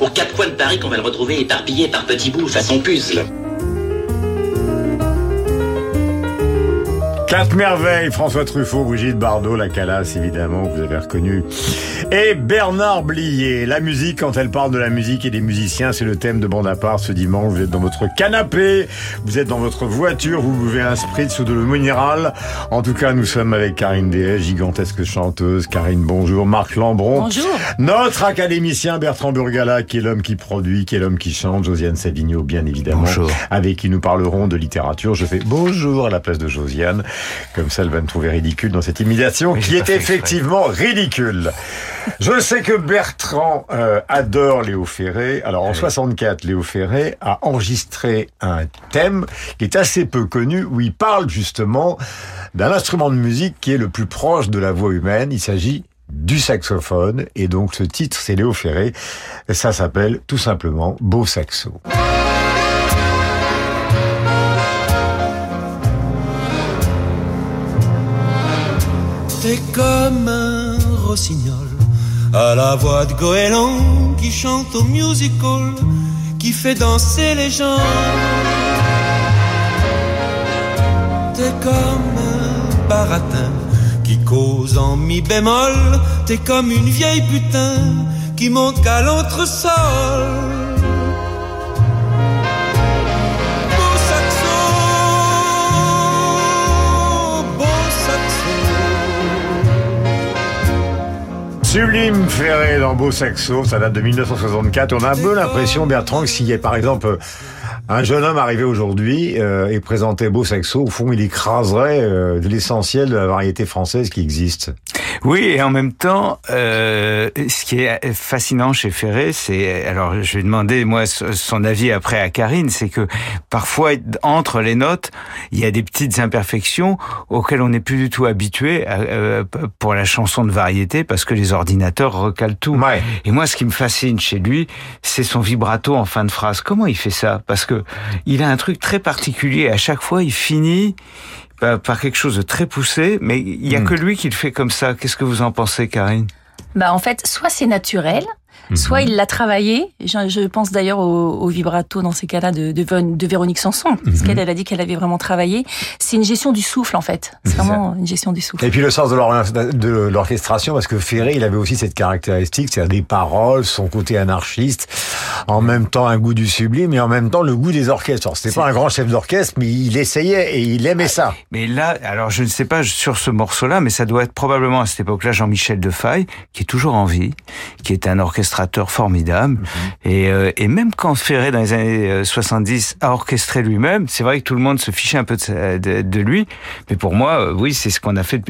Aux quatre coins de Paris qu'on va le retrouver éparpillé par petits bouts façon puzzle. Quatre merveilles, François Truffaut, Brigitte Bardot, la Calas, évidemment, vous avez reconnu. Et Bernard Blier. La musique, quand elle parle de la musique et des musiciens, c'est le thème de Bande à part ce dimanche. Vous êtes dans votre canapé, vous êtes dans votre voiture, vous buvez un spritz ou de l'eau minérale. En tout cas, nous sommes avec Karine Des, gigantesque chanteuse. Karine, bonjour. Marc Lambron. Bonjour. Notre académicien Bertrand Burgala, qui est l'homme qui produit, qui est l'homme qui chante. Josiane Savigno, bien évidemment. Bonjour. Avec qui nous parlerons de littérature. Je fais bonjour à la place de Josiane. Comme ça, elle va me trouver ridicule dans cette imitation qui est effectivement ridicule. Je sais que Bertrand euh, adore Léo Ferré. Alors en 64, Léo Ferré a enregistré un thème qui est assez peu connu où il parle justement d'un instrument de musique qui est le plus proche de la voix humaine. Il s'agit du saxophone et donc ce titre c'est Léo Ferré. Et ça s'appelle tout simplement Beau Saxo. T'es comme un rossignol à la voix de goéland qui chante au musical, qui fait danser les gens. T'es comme un baratin qui cause en mi bémol. T'es comme une vieille putain qui monte qu'à l'entresol. Beau Sublime Ferré dans Beau Saxo, ça date de 1964. On a un peu l'impression, Bertrand, que s'il y a par exemple un jeune homme arrivé aujourd'hui euh, et présentait Beau Saxo, au fond, il écraserait euh, l'essentiel de la variété française qui existe. Oui, et en même temps, euh, ce qui est fascinant chez Ferré, c'est, alors je vais demander moi son avis après à Karine, c'est que parfois entre les notes, il y a des petites imperfections auxquelles on n'est plus du tout habitué euh, pour la chanson de variété parce que les ordinateurs recalent tout. Ouais. Et moi, ce qui me fascine chez lui, c'est son vibrato en fin de phrase. Comment il fait ça? Parce que il a un truc très particulier. À chaque fois, il finit par, par quelque chose de très poussé, mais il y a Hmm. que lui qui le fait comme ça. Qu'est-ce que vous en pensez, Karine? Bah en fait, soit c'est naturel, Mhm. soit il l'a travaillé. Je, je pense d'ailleurs au, au vibrato dans ces cas-là de, de, de Véronique Sanson, parce Mhm. qu'elle elle a dit qu'elle avait vraiment travaillé. C'est une gestion du souffle en fait. C'est vraiment une gestion du souffle. Et puis le sens de l'or- de l'orchestration, parce que Ferré, il avait aussi cette caractéristique, c'est-à-dire des paroles, son côté anarchiste, en même temps un goût du sublime et en même temps le goût des orchestres. Alors, C'était pas un grand chef d'orchestre, mais il essayait et il aimait ça. Mais là, alors je ne sais pas sur ce morceau-là, mais ça doit être probablement à cette époque-là Jean-Michel Defaille, qui est toujours en vie, qui est un orchestrateur formidable. Et, euh, et même quand Ferré, dans les années euh, 70, a orchestré lui-même, c'est vrai que tout le monde se fichait un peu de, sa- de, de lui. Mais pour moi, euh, oui, c'est ce qu'on a fait,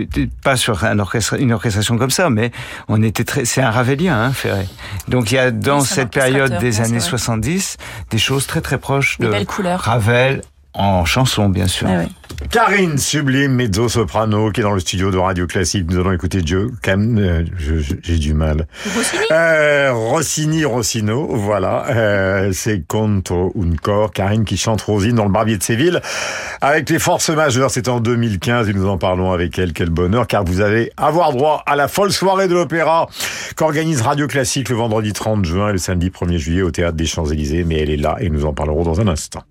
pas sur un orchestre, une orchestration comme ça, mais on était très, c'est un Ravélien, hein, Ferré. Donc il y a dans Oui, cette période des ouais, années vrai. 70 des choses très très proches de belles couleurs. Ravel en chanson, bien sûr. Ouais. Karine Sublime, mezzo-soprano, qui est dans le studio de Radio Classique. Nous allons écouter Joe. Cam, euh, j'ai du mal. Rossini Euh, Rossini, Rossino, voilà. Euh, c'est Conto un cor. Karine qui chante Rosine dans le Barbier de Séville. Avec les forces majeures, c'était en 2015 et nous en parlons avec elle. Quel bonheur, car vous allez avoir droit à la folle soirée de l'opéra qu'organise Radio Classique le vendredi 30 juin et le samedi 1er juillet au Théâtre des Champs-Élysées. Mais elle est là et nous en parlerons dans un instant.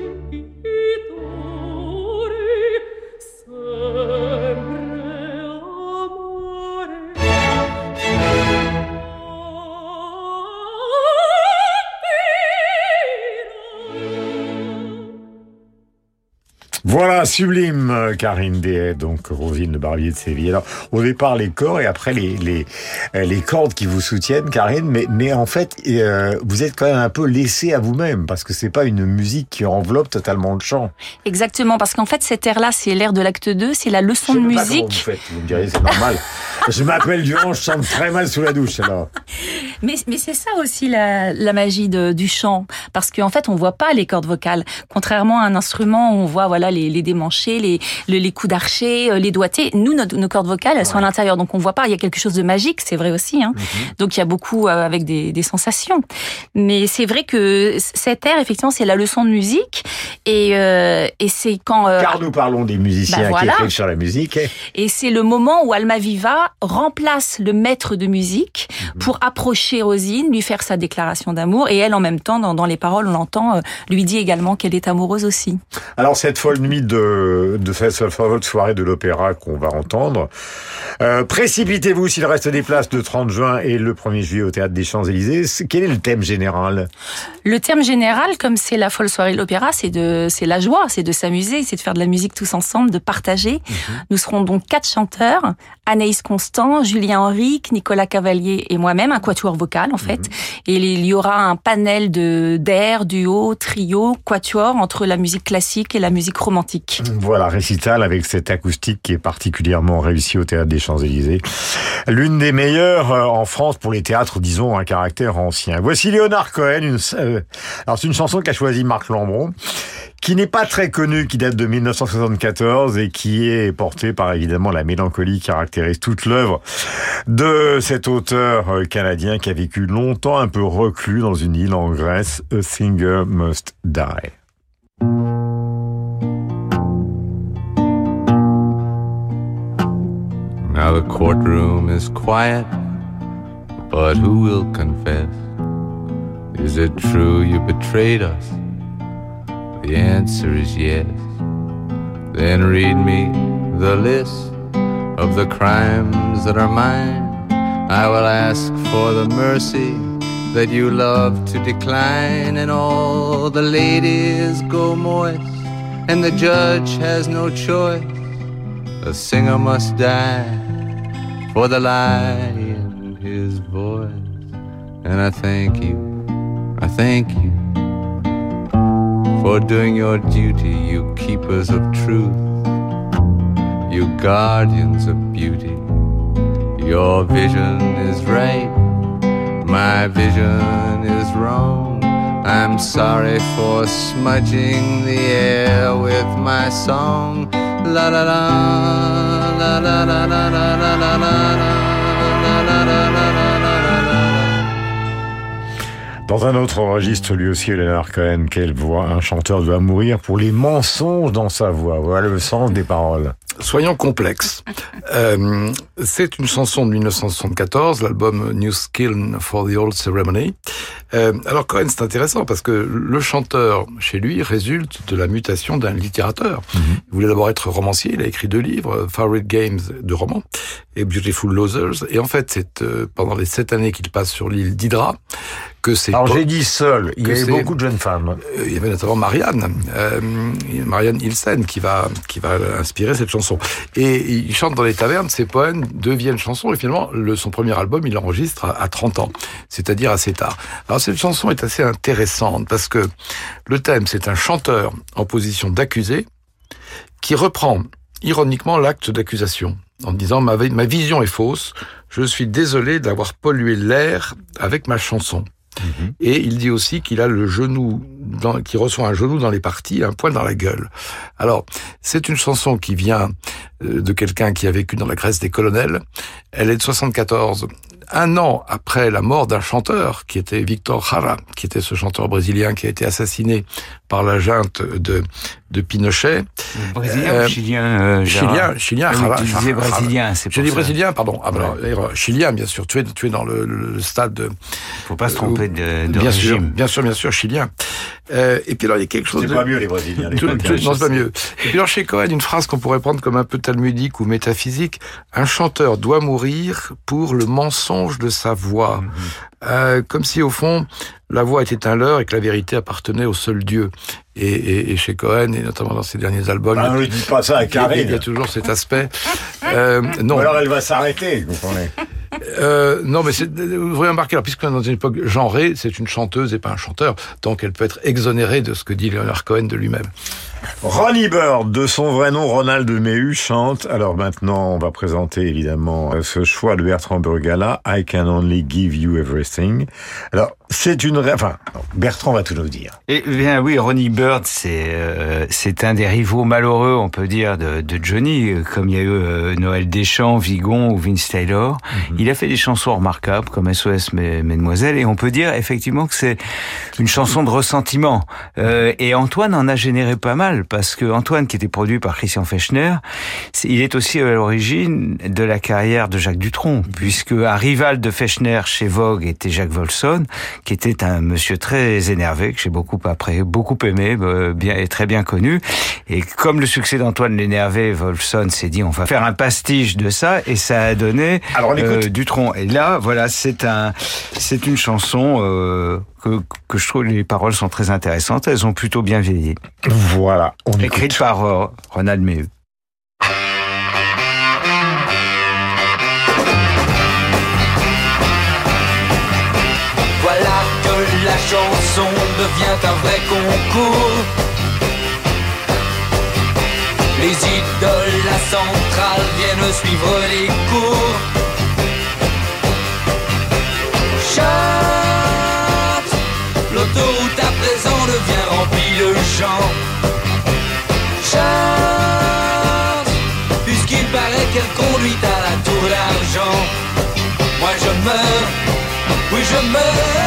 ti. Sublime, euh, Karine Dehay, donc Rosine de Barbier de Séville. Alors, au départ, les corps et après les, les, euh, les cordes qui vous soutiennent, Karine, mais, mais en fait, euh, vous êtes quand même un peu laissé à vous-même, parce que c'est pas une musique qui enveloppe totalement le chant. Exactement, parce qu'en fait, cet air-là, c'est l'air de l'acte 2, c'est la leçon de musique. vous, faites, vous me direz, c'est normal. je m'appelle Durand, je chante très mal sous la douche, alors. Mais, mais c'est ça aussi la, la magie de, du chant, parce qu'en fait, on voit pas les cordes vocales, contrairement à un instrument où on voit, voilà, les, les démanchés, les, les, coups d'archer, euh, les doigtés. Nous, nos, nos cordes vocales, elles sont à l'intérieur, donc on voit pas. Il y a quelque chose de magique, c'est vrai aussi. Hein. Mhm. Donc il y a beaucoup euh, avec des, des sensations. Mais c'est vrai que cet air, effectivement, c'est la leçon de musique, et, euh, et c'est quand. Euh, Car nous parlons des musiciens bah, voilà. qui écrivent sur la musique. Et c'est le moment où Almaviva remplace le maître de musique mhm. pour approcher Rosine, lui faire sa déclaration d'amour, et elle, en même temps, dans, dans les paroles, on l'entend, lui dit également qu'elle est amoureuse aussi. Alors cette folle nuit de de, cette soirée de l'opéra qu'on va entendre. Euh, précipitez-vous s'il reste des places de 30 juin et le 1er juillet au Théâtre des Champs-Élysées. Quel est le thème général? Le thème général, comme c'est la folle soirée de l'opéra, c'est de, c'est la joie, c'est de s'amuser, c'est de faire de la musique tous ensemble, de partager. Mhm. Nous serons donc quatre chanteurs, Anaïs Constant, Julien Henrique, Nicolas Cavalier et moi-même, un quatuor vocal en fait. Mhm. Et il y aura un panel de d'air, duo, trio, quatuor entre la musique classique et la musique romantique. Voilà, récital avec cette acoustique qui est particulièrement réussie au Théâtre des Champs-Élysées. L'une des meilleures euh, en France pour les théâtres, disons, un caractère ancien. Voici Léonard Cohen. Une, euh, alors c'est une chanson qu'a choisi Marc Lambron qui n'est pas très connue, qui date de 1974 et qui est portée par évidemment la mélancolie qui caractérise toute l'œuvre de cet auteur euh, canadien qui a vécu longtemps un peu reclus dans une île en Grèce, A Singer Must Die. Now the courtroom is quiet, but who will confess? Is it true you betrayed us? The answer is yes. Then read me the list of the crimes that are mine. I will ask for the mercy that you love to decline, and all the ladies go moist, and the judge has no choice. A singer must die for the lie in his voice. And I thank you, I thank you for doing your duty, you keepers of truth, you guardians of beauty. Your vision is right, my vision is wrong. I'm sorry for smudging the air with my song. La la la. Dans un autre registre, lui aussi, Leonard Cohen, quelle voix un chanteur doit mourir pour les mensonges dans sa voix. Voilà le sens des paroles. Soyons complexes. Euh, c'est une chanson de 1974, l'album New Skill for the Old Ceremony. Euh, alors Cohen, c'est intéressant parce que le chanteur, chez lui, résulte de la mutation d'un littérateur. Mhm. Il voulait d'abord être romancier, il a écrit deux livres, Favorite Games de romans et Beautiful Losers. Et en fait, c'est euh, pendant les sept années qu'il passe sur l'île d'Hydra que c'est... Alors j'ai dit seul, il y avait beaucoup de jeunes femmes. Euh, il y avait notamment Marianne, euh, Marianne Hilsen qui va, qui va inspirer cette chanson. Et il chante dans les tavernes, ses poèmes deviennent chansons et finalement le, son premier album il l'enregistre à, à 30 ans, c'est-à-dire assez tard. Alors cette chanson est assez intéressante parce que le thème c'est un chanteur en position d'accusé qui reprend ironiquement l'acte d'accusation en disant ma, ma vision est fausse, je suis désolé d'avoir pollué l'air avec ma chanson. Mhm. Et il dit aussi qu'il a le genou qui reçoit un genou dans les parties, un poing dans la gueule. Alors, c'est une chanson qui vient euh, de quelqu'un qui a vécu dans la Grèce des colonels. Elle est de 74 un an après la mort d'un chanteur qui était Victor Jara, qui était ce chanteur brésilien qui a été assassiné par la junte de, de Pinochet. Brésilien euh, ou chilien euh, Chilien, chilien. Jara, tu disais brésilien, c'est J'ai dit brésilien, pardon. Ah, ben, chilien, bien sûr. Tu es, tu es dans le, le stade de... Faut pas se tromper de, de bien régime. Sûr, bien sûr, bien sûr, chilien. Euh, et puis alors, il y a quelque chose... C'est de... pas mieux, les Brésiliens. Les tout, tout, non, c'est pas mieux. Et puis alors, chez Cohen, une phrase qu'on pourrait prendre comme un peu talmudique ou métaphysique. Un chanteur doit mourir pour le mensonge de sa voix. -hmm. euh, comme si, au fond, la voix était un leurre et que la vérité appartenait au seul Dieu. Et, et, et chez Cohen, et notamment dans ses derniers albums, Ah, ne dis pas ça à Karine. il y a toujours cet aspect. Euh, non. Ou alors elle va s'arrêter, vous comprenez euh, non, mais vous voyez remarquer, alors, puisque dans une époque genrée, c'est une chanteuse et pas un chanteur, donc elle peut être exonérée de ce que dit Leonard Cohen de lui-même. Ronnie Bird, de son vrai nom Ronald Mehu, chante. Alors maintenant, on va présenter évidemment ce choix de Bertrand Burgala, I Can Only Give You Everything. Alors, c'est une... Enfin, Bertrand va tout nous dire. Eh bien oui, Ronnie Bird, c'est euh, c'est un des rivaux malheureux, on peut dire, de, de Johnny, comme il y a eu euh, Noël Deschamps, Vigon ou Vince Taylor. Mm -hmm. Il a fait des chansons remarquables, comme SOS Mesdemoiselles, et on peut dire effectivement que c'est une chanson de ressentiment. Euh, et Antoine en a généré pas mal, parce que Antoine, qui était produit par Christian Fechner, il est aussi à l'origine de la carrière de Jacques Dutronc, puisque un rival de Fechner chez Vogue était Jacques Volson, qui était un monsieur très énervé, que j'ai beaucoup après, beaucoup aimé, bien, et très bien connu. Et comme le succès d'Antoine l'énervait, Volson s'est dit, on va faire un pastiche de ça, et ça a donné Alors, on écoute. euh, Dutronc. Et là, voilà, c'est un, c'est une chanson euh, que, que je trouve les paroles sont très intéressantes. Elles ont plutôt bien vieilli. Voilà, on écrite écoute. par euh, Ronald Mehu. Devient un vrai concours. Les idoles, la centrale viennent suivre les cours. Chante, l'autoroute à présent devient remplie de champs. Chante, puisqu'il paraît qu'elle conduit à la tour d'argent. Moi je meurs, oui je meurs.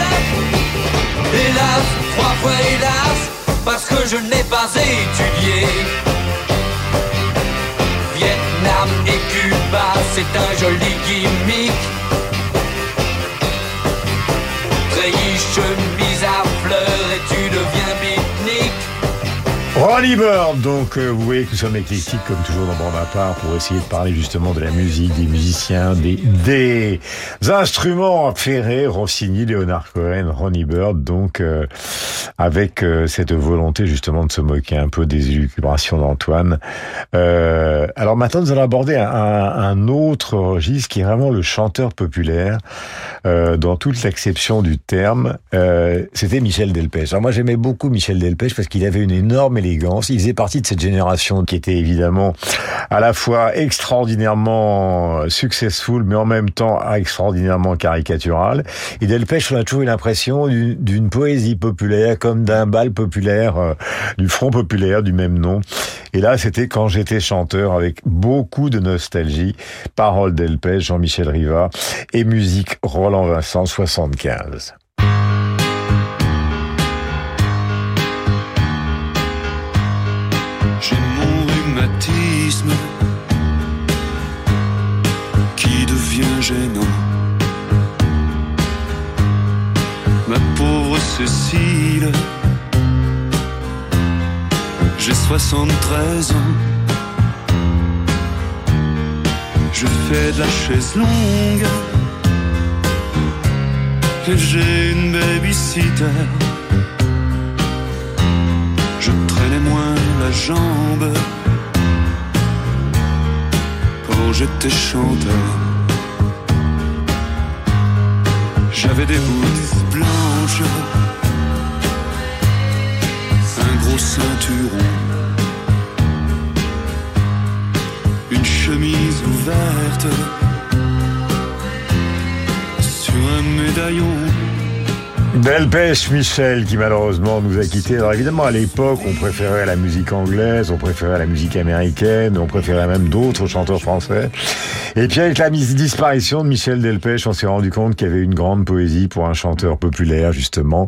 Hélas, trois fois hélas, parce que je n'ai pas étudié. Vietnam et Cuba, c'est un joli gimmick. Treillis, chemise à fleurs et tu. Ronnie Bird, donc euh, vous voyez que nous sommes éclectiques comme toujours dans Bande à part pour essayer de parler justement de la musique, des musiciens, des, instruments ferrés, Rossini, Leonard Cohen, Ronnie Bird, donc euh, avec euh, cette volonté justement de se moquer un peu des élucubrations d'Antoine. Alors maintenant nous allons aborder un, autre registre qui est vraiment le chanteur populaire dans toute l'acception du terme. C'était Michel Delpech. Alors moi j'aimais beaucoup Michel Delpech parce qu'il avait une énorme élégance. Il faisait partie de cette génération qui était évidemment à la fois extraordinairement successful, mais en même temps extraordinairement caricaturale. Et Delpech, on a toujours eu l'impression d'une poésie populaire, comme d'un bal populaire, euh, du front populaire du même nom. Et là, c'était quand j'étais chanteur avec beaucoup de nostalgie. Paroles Delpech, Jean-Michel Riva et musique Roland Vincent 75. J'ai mon rhumatisme qui devient gênant. Ma pauvre Cécile, j'ai 73 ans. Je fais de la chaise longue et j'ai une babysitter. Jambe quand j'étais chanteur. J'avais des boules blanches, un gros ceinturon, une chemise ouverte sur un médaillon. Delpech Michel qui malheureusement nous a quittés. Alors évidemment à l'époque on préférait la musique anglaise, on préférait la musique américaine, on préférait même d'autres chanteurs français. Et puis avec la disparition de Michel Delpech, on s'est rendu compte qu'il y avait une grande poésie pour un chanteur populaire justement.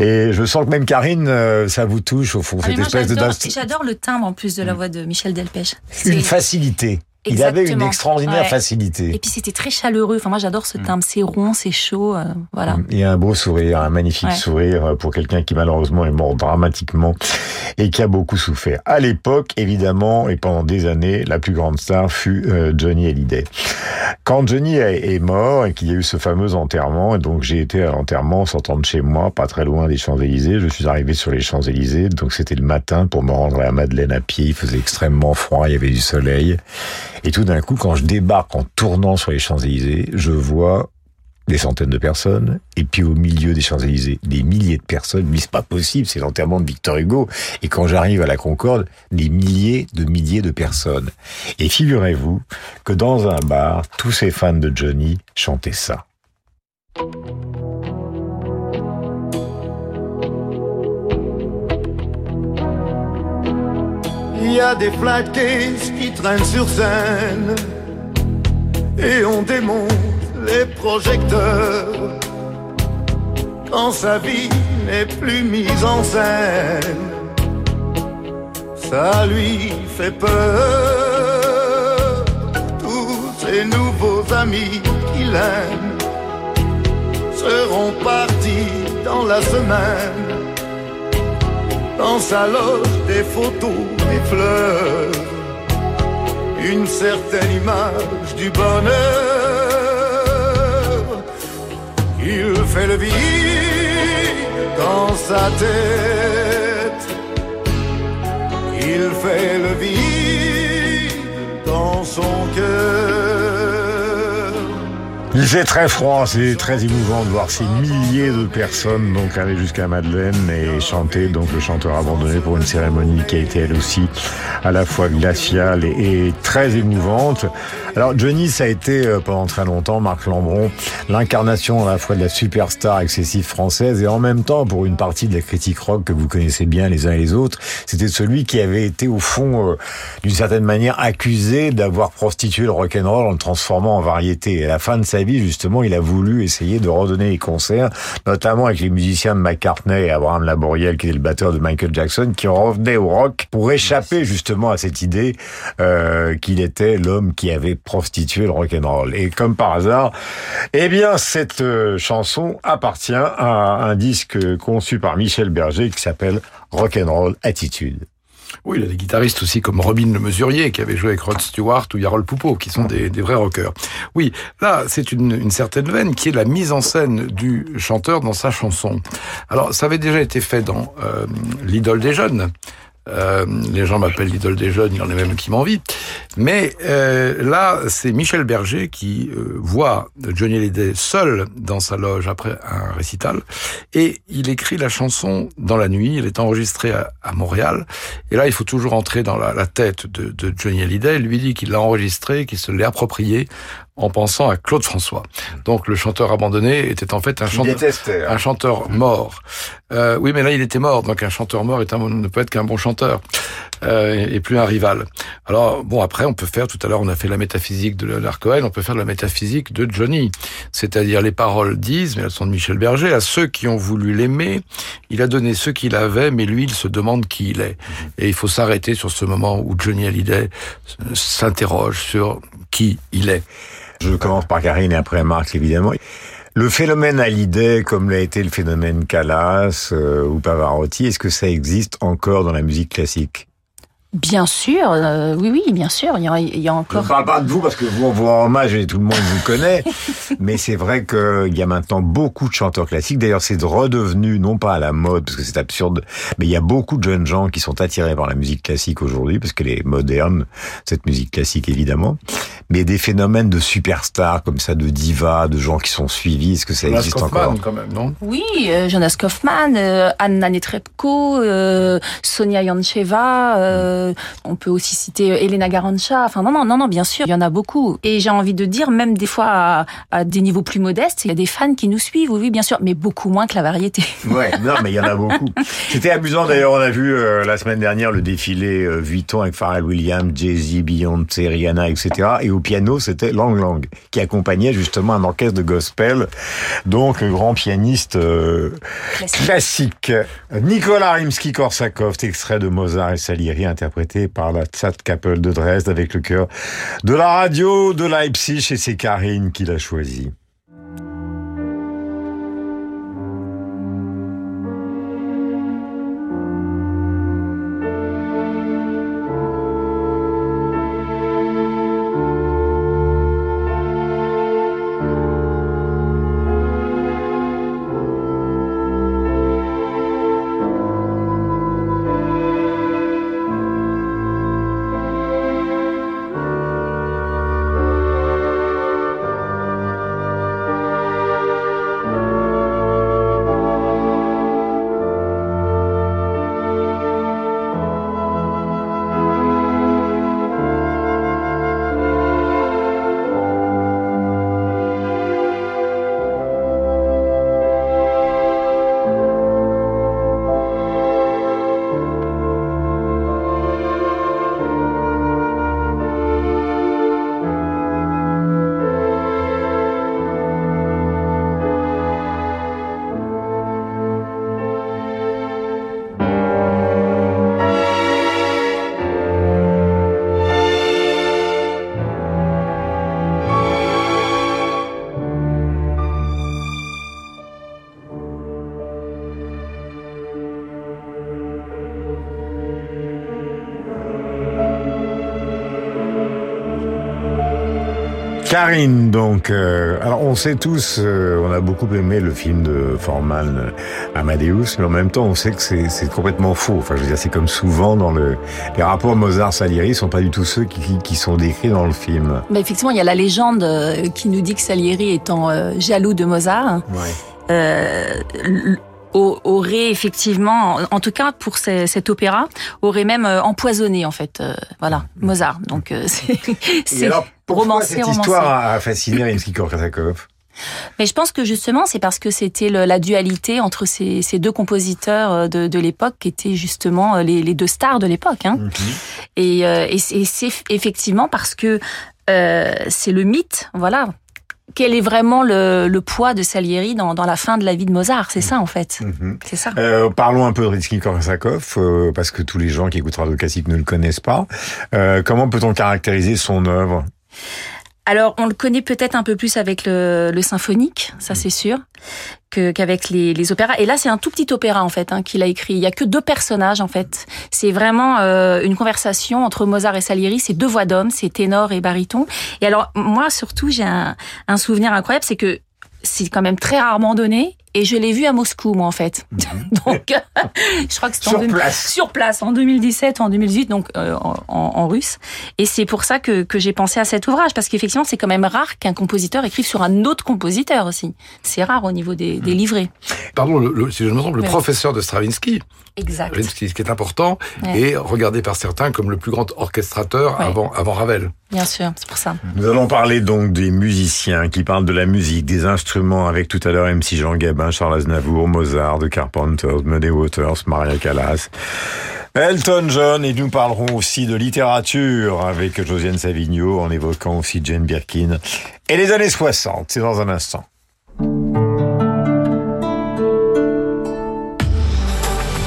Et je sens que même Karine, euh, ça vous touche au fond, ah, cette espèce de... J'adore le timbre en plus de la voix de Michel Delpech. Une facilité. Il avait une extraordinaire facilité. Et puis c'était très chaleureux. Enfin moi j'adore ce timbre, c'est rond, c'est chaud, euh, voilà. Il a un beau sourire, un magnifique sourire euh, pour quelqu'un qui malheureusement est mort dramatiquement et qui a beaucoup souffert. À l'époque, évidemment, et pendant des années, la plus grande star fut euh, Johnny Hallyday. Quand Johnny est mort et qu'il y a eu ce fameux enterrement, et donc j'ai été à l'enterrement sortant de chez moi, pas très loin des Champs-Élysées. Je suis arrivé sur les Champs-Élysées, donc c'était le matin pour me rendre à la Madeleine à pied. Il faisait extrêmement froid, il y avait du soleil. Et tout d'un coup, quand je débarque en tournant sur les Champs-Élysées, je vois des centaines de personnes, et puis au milieu des Champs-Élysées, des milliers de personnes, mais c'est pas possible, c'est l'enterrement de Victor Hugo. Et quand j'arrive à la Concorde, des milliers de milliers de personnes. Et figurez-vous que dans un bar, tous ces fans de Johnny chantaient ça. Des flat qui traînent sur scène et on démonte les projecteurs quand sa vie n'est plus mise en scène. Ça lui fait peur. Tous ses nouveaux amis qu'il aime seront partis dans la semaine dans sa loge des photos, des fleurs, une certaine image du bonheur. Il fait le vide dans sa tête, il fait le vide dans son cœur. Il fait très froid, c'est très émouvant de voir ces milliers de personnes donc aller jusqu'à Madeleine et chanter donc le chanteur abandonné pour une cérémonie qui a été elle aussi à la fois glaciale et, très émouvante. Alors Johnny, ça a été euh, pendant très longtemps, Marc Lambron, l'incarnation à la fois de la superstar excessive française et en même temps pour une partie de la critique rock que vous connaissez bien les uns et les autres, c'était celui qui avait été au fond euh, d'une certaine manière accusé d'avoir prostitué le rock'n'roll en le transformant en variété. À la fin de sa justement, il a voulu essayer de redonner les concerts, notamment avec les musiciens de McCartney et Abraham Laboriel, qui est le batteur de Michael Jackson, qui revenaient au rock pour échapper justement à cette idée euh, qu'il était l'homme qui avait prostitué le rock'n'roll. Et comme par hasard, eh bien, cette euh, chanson appartient à un disque conçu par Michel Berger qui s'appelle Rock'n'Roll Attitude. Oui, il y a des guitaristes aussi comme Robin le Mesurier qui avait joué avec Rod Stewart ou Yarol Poupeau qui sont des, vrais rockers. Oui, là c'est une, certaine veine qui est la mise en scène du chanteur dans sa chanson. Alors ça avait déjà été fait dans euh, L'idole des jeunes euh, les gens m'appellent l'idole des jeunes, il y en a même qui m'envient. Mais euh, là, c'est Michel Berger qui euh, voit Johnny Hallyday seul dans sa loge après un récital, et il écrit la chanson dans la nuit. Elle est enregistrée à, Montréal, et là, il faut toujours entrer dans la, tête de, de, Johnny Hallyday. Il lui dit qu'il l'a enregistrée, qu'il se l'est appropriée en pensant à Claude François. Donc le chanteur abandonné était en fait un, chanteur, hein. un chanteur mort. Euh, oui, mais là il était mort, donc un chanteur mort est un, ne peut être qu'un bon chanteur euh, et plus un rival. Alors bon, après on peut faire, tout à l'heure on a fait la métaphysique de Leonard Cohen, on peut faire la métaphysique de Johnny, c'est-à-dire les paroles disent, mais elles sont de Michel Berger, à ceux qui ont voulu l'aimer, il a donné ce qu'il avait, mais lui il se demande qui il est. Et il faut s'arrêter sur ce moment où Johnny Hallyday s'interroge sur qui il est. Je commence par Karine et après Marc, évidemment. Le phénomène Hallyday, comme l'a été le phénomène Callas euh, ou Pavarotti, est-ce que ça existe encore dans la musique classique? Bien sûr, euh, oui, oui, bien sûr. Il y a, il y a encore. Je ne parle pas de vous parce que vous, on vous rend hommage et tout le monde vous connaît. mais c'est vrai qu'il y a maintenant beaucoup de chanteurs classiques. D'ailleurs, c'est redevenu, non pas à la mode, parce que c'est absurde, mais il y a beaucoup de jeunes gens qui sont attirés par la musique classique aujourd'hui, parce qu'elle est moderne, cette musique classique évidemment. Mais des phénomènes de superstars comme ça, de divas, de gens qui sont suivis, est-ce que ça existe encore? quand même, non? Oui, euh, Jonas Kaufmann, euh, Anna Netrebko, euh, Sonia Yancheva. Euh, on peut aussi citer euh, Elena Garancha. Enfin non, non, non, non, bien sûr, il y en a beaucoup. Et j'ai envie de dire, même des fois à, à des niveaux plus modestes, il y a des fans qui nous suivent, oui, bien sûr, mais beaucoup moins que la variété. Ouais, non, mais il y en a beaucoup. C'était amusant d'ailleurs, on a vu euh, la semaine dernière le défilé euh, Vuitton avec Pharrell Williams, Jay-Z, Beyoncé, Rihanna, etc. Et au piano, c'était Lang Lang, qui accompagnait justement un orchestre de gospel, donc le grand pianiste euh, classique. Nicolas Rimsky-Korsakov, extrait de Mozart et Salieri, interprété par la Tzadkapelle de Dresde avec le chœur de la radio de Leipzig et c'est Karine qui l'a choisi. Karine, donc, euh, alors on sait tous, euh, on a beaucoup aimé le film de Forman euh, Amadeus, mais en même temps on sait que c'est c'est complètement faux. Enfin, je veux dire, c'est comme souvent dans le, les rapports Mozart-Salieri sont pas du tout ceux qui, qui, qui sont décrits dans le film. Mais effectivement, il y a la légende euh, qui nous dit que Salieri étant euh, jaloux de Mozart, euh, l- au- aurait effectivement, en, tout cas pour ces- cet opéra, aurait même euh, empoisonné en fait, euh, voilà, Mozart. Donc euh, c'est Et c'est alors, pourquoi cette histoire a, fasciné Rimsky-Korsakov Mais je pense que justement, c'est parce que c'était la dualité entre ces, ces deux compositeurs euh, de, de l'époque qui étaient justement euh, les, les deux stars de l'époque. Hein. Et, euh, et c'est et c'est effectivement parce que euh, c'est le mythe, voilà. Quel est vraiment le, le poids de Salieri dans, dans la fin de la vie de Mozart C'est ça en fait. C'est ça. Euh, parlons un peu de Rimsky-Korsakov, euh, parce que tous les gens qui écoutent Radio Classique ne le connaissent pas. Comment peut-on caractériser son œuvre? Alors, on le connaît peut-être un peu plus avec le, le symphonique, ça c'est sûr, que- qu'avec les, les opéras. Et là, c'est un tout petit opéra en fait hein, qu'il a écrit. Il y a que deux personnages en fait. C'est vraiment euh, une conversation entre Mozart et Salieri. C'est deux voix d'hommes, c'est ténor et baryton. Et alors, moi surtout, j'ai un, un souvenir incroyable, c'est que c'est quand même très rarement donné. Et je l'ai vu à Moscou, moi, en fait. donc, je crois que c'était en Sur place. sur place en 2017 ou en 2018, donc euh, en, russe. Et c'est pour ça que, que j'ai pensé à cet ouvrage, parce qu'effectivement, c'est quand même rare qu'un compositeur écrive sur un autre compositeur aussi. C'est rare au niveau des, des livrets. Pardon, le, le- si je me trompe, le professeur de Stravinsky, Exact. Rimsky, ce qui est important, Ouais. est regardé par certains comme le plus grand orchestrateur Ouais. avant, avant Ravel. Bien sûr, c'est pour ça. Nous allons parler donc des musiciens qui parlent de la musique, des instruments avec tout à l'heure MC Jean Gabin, Charles Aznavour, Mozart, The Carpenters, Muddy Waters, Maria Callas, Elton John et nous parlerons aussi de littérature avec Josiane Savigno en évoquant aussi Jane Birkin et les années 60. C'est dans un instant.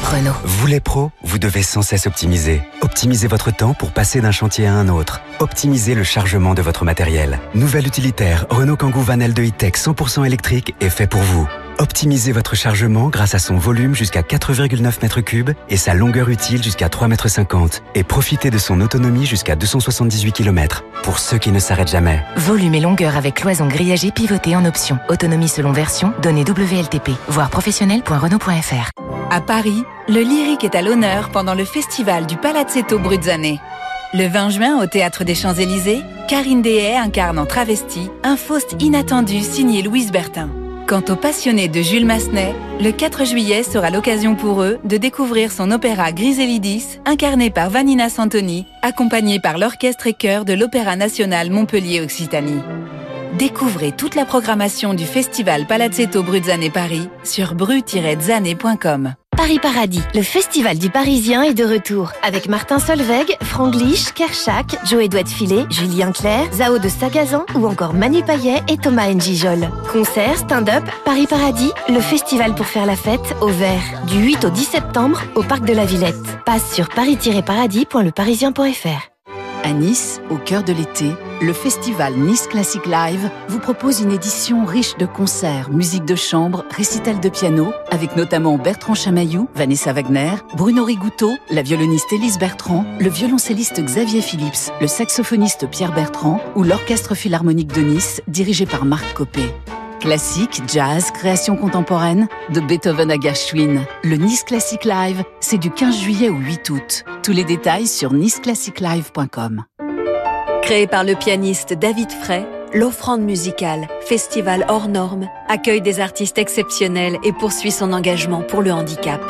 Renault. Vous les pros, vous devez sans cesse optimiser. Optimisez votre temps pour passer d'un chantier à un autre. Optimisez le chargement de votre matériel. Nouvelle utilitaire Renault Kangoo Van L de E-Tech 100% électrique est fait pour vous. Optimisez votre chargement grâce à son volume jusqu'à 4,9 m3 et sa longueur utile jusqu'à 3,50 m. Et profitez de son autonomie jusqu'à 278 km. Pour ceux qui ne s'arrêtent jamais. Volume et longueur avec cloison grillagée pivotée en option. Autonomie selon version, données WLTP. Voir professionnel.renault.fr. À Paris, le lyrique est à l'honneur pendant le festival du Palazzetto Bruzzane. Le 20 juin, au Théâtre des Champs-Élysées, Karine Dehaye incarne en travesti un Faust inattendu signé Louise Bertin. Quant aux passionnés de Jules Massenet, le 4 juillet sera l'occasion pour eux de découvrir son opéra Griselidis, incarné par Vanina Santoni, accompagné par l'orchestre et chœur de l'Opéra national Montpellier-Occitanie. Découvrez toute la programmation du festival Palazzetto Bruzzane Paris sur bru-zane.com. Paris Paradis, le festival du Parisien est de retour avec Martin Solveig, Franglish, Kershak, Joe de Filet, Julien Clerc, Zao de Sagazan ou encore Manu Payet et Thomas Njijol. Concert, stand-up, Paris Paradis, le festival pour faire la fête au vert du 8 au 10 septembre au Parc de la Villette. Passe sur paris-paradis.leparisien.fr. À Nice, au cœur de l'été, le festival Nice Classic Live vous propose une édition riche de concerts, musique de chambre, récital de piano, avec notamment Bertrand Chamaillou, Vanessa Wagner, Bruno Rigouteau, la violoniste Élise Bertrand, le violoncelliste Xavier Phillips, le saxophoniste Pierre Bertrand ou l'Orchestre Philharmonique de Nice, dirigé par Marc Copé. Classique, jazz, création contemporaine, de Beethoven à Gershwin. Le Nice Classic Live, c'est du 15 juillet au 8 août. Tous les détails sur niceclassiclive.com. Créé par le pianiste David Frey, l'offrande musicale, festival hors norme, accueille des artistes exceptionnels et poursuit son engagement pour le handicap.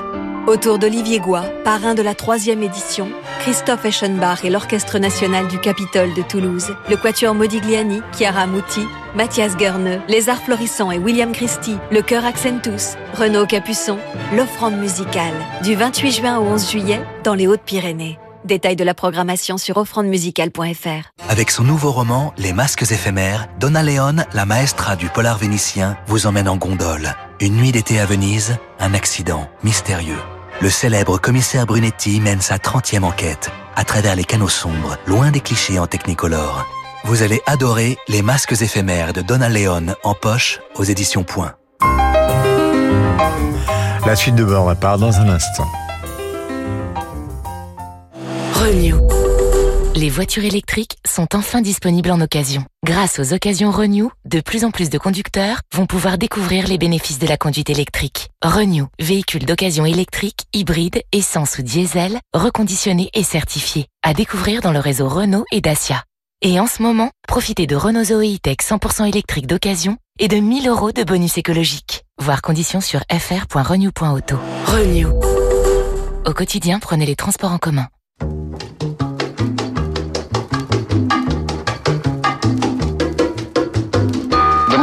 Autour d'Olivier Goua, parrain de la troisième édition, Christophe Eschenbach et l'Orchestre national du Capitole de Toulouse, le Quatuor Modigliani, Chiara Muti, Mathias Guerneux, Les Arts Florissants et William Christie, le Chœur Accentus, Renaud Capuçon, l'offrande musicale, du 28 juin au 11 juillet, dans les Hautes-Pyrénées. Détails de la programmation sur offrandemusicale.fr. Avec son nouveau roman Les Masques éphémères, Donna Leon, la maestra du polar vénitien, vous emmène en gondole. Une nuit d'été à Venise, un accident mystérieux. Le célèbre commissaire Brunetti mène sa 30e enquête à travers les canaux sombres, loin des clichés en technicolore. Vous allez adorer Les Masques éphémères de Donna Leon en poche aux éditions Point. La suite de bord part dans un instant. Renew. Les voitures électriques sont enfin disponibles en occasion. Grâce aux occasions Renew, de plus en plus de conducteurs vont pouvoir découvrir les bénéfices de la conduite électrique. Renew, véhicule d'occasion électrique, hybride, essence ou diesel, reconditionné et certifié. À découvrir dans le réseau Renault et Dacia. Et en ce moment, profitez de Renault Zoe E-Tech 100% électrique d'occasion et de 1000 euros de bonus écologique. Voir conditions sur fr.renew.auto. Renew. Au quotidien, prenez les transports en commun.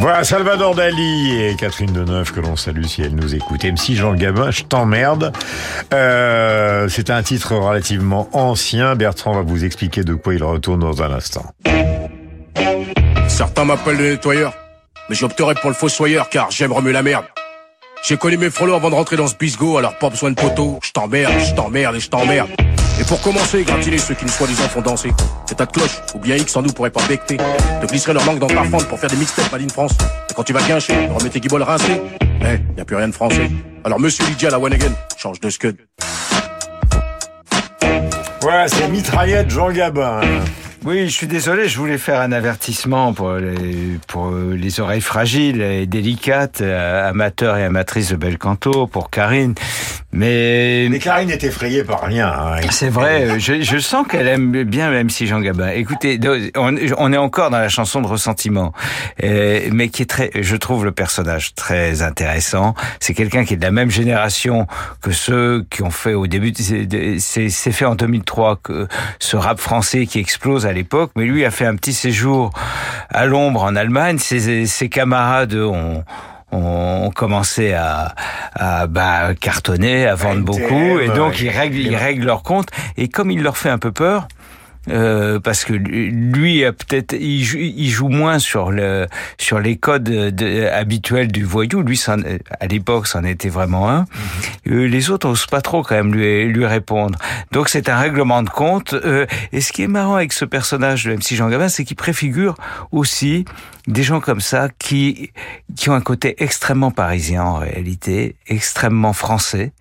Voilà Salvador Dali et Catherine Deneuve que l'on salue si elle nous écoute. MC Jean Gabin, je t'emmerde. Euh, c'est un titre relativement ancien. Bertrand va vous expliquer de quoi il retourne dans un instant. Certains m'appellent le nettoyeur, mais j'opterai pour le fossoyeur car j'aime remuer la merde. J'ai connu mes frolos avant de rentrer dans ce bisgo, alors pas besoin de poteau. Je t'emmerde, je t'emmerde et je t'emmerde. Et pour commencer, gratiner ceux qui nous soi-disant font danser. C'est de cloche, ou bien X sans nous pourrait pas becter. Te glisserait leur langue dans ta fente pour faire des mixtapes Madine France. Et quand tu vas guincher, remets tes guibolles rincés. Eh, y a plus rien de français. Alors monsieur Lydia la one again, change de scud. Voilà, c'est mitraillette Jean Gabin. Oui, je suis désolé, je voulais faire un avertissement pour les, pour les oreilles fragiles et délicates, euh, amateurs et amatrices de bel canto, pour Karine. Mais, Mais Karine est effrayée par rien. hein. c'est vrai, je, je sens qu'elle aime bien même si Jean Gabin. Écoutez, on, on est encore dans la chanson de ressentiment, euh, mais qui est très, je trouve le personnage très intéressant. C'est quelqu'un qui est de la même génération que ceux qui ont fait au début, c'est fait en 2003 que ce rap français qui explose à l'époque, mais lui a fait un petit séjour à l'ombre en Allemagne. Ses, ses camarades ont commencé à, à bah, cartonner, à vendre beaucoup, et donc ils règlent, ils règlent leur compte. Et comme il leur fait un peu peur, euh, parce que lui a peut-être il, joue- il joue moins sur le sur les codes de- habituels du voyou. Lui, à l'époque, c'en était vraiment un. Euh, les autres osent pas trop quand même lui lui répondre. Donc c'est un règlement de compte. Euh, et ce qui est marrant avec ce personnage de MC Jean Gabin, c'est qu'il préfigure aussi des gens comme ça qui qui ont un côté extrêmement parisien en réalité, extrêmement français.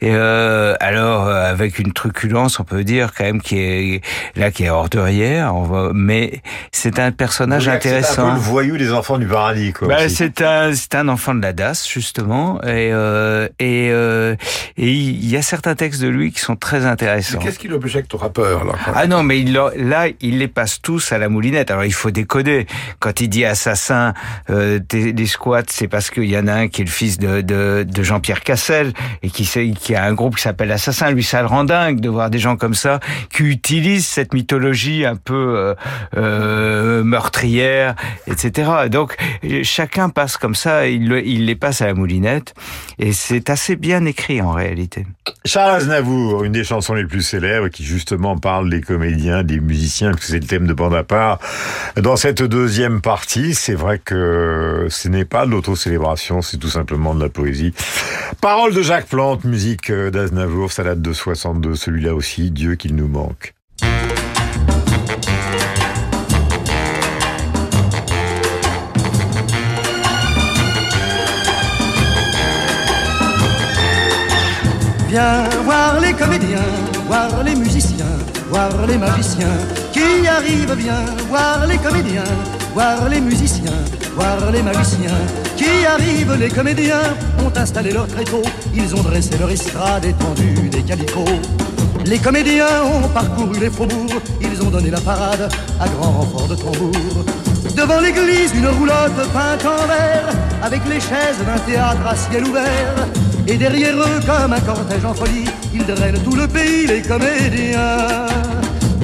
Et euh, alors avec une truculence, on peut dire quand même qui est là qui est ordurière. On va, mais c'est un personnage C'est un intéressant. peu le voyou des enfants du paradis, quoi. Bah, c'est un c'est un enfant de la DAS justement et euh, et euh, et il y a certains textes de lui qui sont très intéressants. Qu'est-ce qui l'objecte au rappeur alors Ah non, mais il, là, il les passe tous à la moulinette. Alors, il faut décoder. Quand il dit assassin euh, des, des squats, c'est parce qu'il y en a un qui est le fils de, de, de Jean-Pierre Cassel et qui, qui a un groupe qui s'appelle Assassin. Lui, ça le rend dingue de voir des gens comme ça qui utilisent cette mythologie un peu euh, euh, meurtrière, etc. Donc, chacun passe comme ça, il, le- il les passe à la moulinette. Et c'est assez bien écrit en réalité. Charles Aznavour, une des chansons les plus célèbres qui justement parle des comédiens, des musiciens, parce que c'est le thème de bande. Dans cette deuxième partie, c'est vrai que ce n'est pas de l'autocélébration, c'est tout simplement de la poésie. Parole de Jacques Plante, musique euh, d'Aznavour, ça date de 62, celui-là aussi, Dieu qu'il nous manque. Voir les comédiens, voir les musiciens, voir les magiciens qui arrivent. Viens voir les comédiens, voir les musiciens, voir les magiciens qui arrivent. Les comédiens ont installé leur tréteau, ils ont dressé leur estrade étendue des calicots. Les comédiens ont parcouru les faubourgs, ils ont donné la parade à grand renfort de tambour. Devant l'église, une roulotte peinte en vert, avec les chaises d'un théâtre à ciel ouvert. Et derrière eux, comme un cortège en folie, ils drainent tout le pays, les comédiens.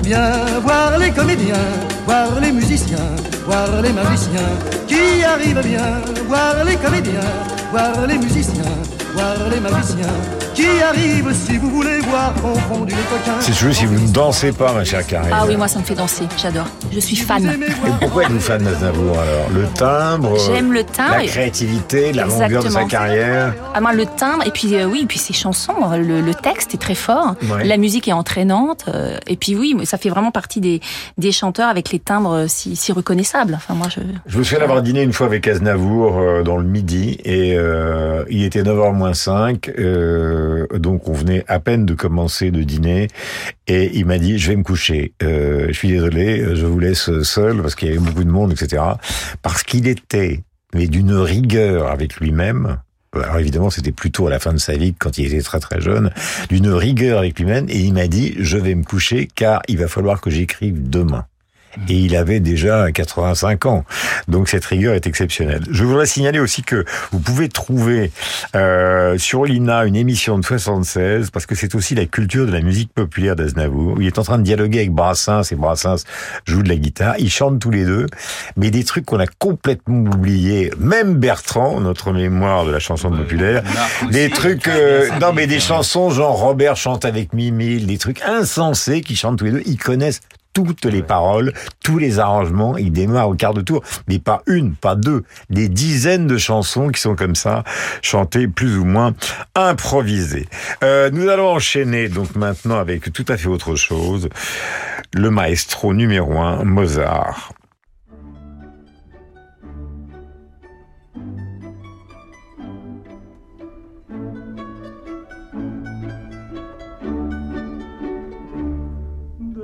Viens voir les comédiens, voir les musiciens, voir les magiciens qui arrivent bien. Voir les comédiens, voir les musiciens, voir les magiciens qui arrivent si vous voulez voir confondus les coquins. C'est toujours si vous ne dansez pas, ma chère Karine. Ah oui, moi ça me fait danser, j'adore. Je suis fan. Et pourquoi êtes-vous fan d'Aznavour alors Le timbre J'aime le timbre La créativité, la longueur de sa carrière Ah, moi, le timbre, et puis euh, oui, et puis ses chansons, le, le texte est très fort, Ouais. la musique est entraînante, euh, et puis oui, ça fait vraiment partie des, des chanteurs avec les timbres euh, si, si reconnaissables. Enfin, moi, je... Je me souviens d'avoir dîné une fois avec Aznavour euh, dans le midi et euh, il était 9h moins 5, euh, donc on venait à peine de commencer de dîner et il m'a dit je vais me coucher. Euh, je suis désolé, je vous laisse seul parce qu'il y avait beaucoup de monde, etc. Parce qu'il était mais d'une rigueur avec lui-même. Alors évidemment, c'était plutôt à la fin de sa vie, quand il était très très jeune, d'une rigueur avec lui-même. Et il m'a dit, je vais me coucher car il va falloir que j'écrive demain. Et il avait déjà 85 ans. Donc cette rigueur est exceptionnelle. Je voudrais signaler aussi que vous pouvez trouver euh, sur l'INA une émission de 76, parce que c'est aussi la culture de la musique populaire d'Aznavour. Il est en train de dialoguer avec Brassens, et Brassens joue de la guitare. Ils chantent tous les deux, mais des trucs qu'on a complètement oubliés. Même Bertrand, notre mémoire de la chanson populaire, des trucs... euh, non, mais des chansons genre Robert chante avec Mimile, des trucs insensés qui chantent tous les deux. Ils connaissent toutes les paroles, tous les arrangements, ils démarrent au quart de tour, mais pas une, pas deux, des dizaines de chansons qui sont comme ça, chantées plus ou moins improvisées. Euh, nous allons enchaîner donc maintenant avec tout à fait autre chose, le maestro numéro un, Mozart.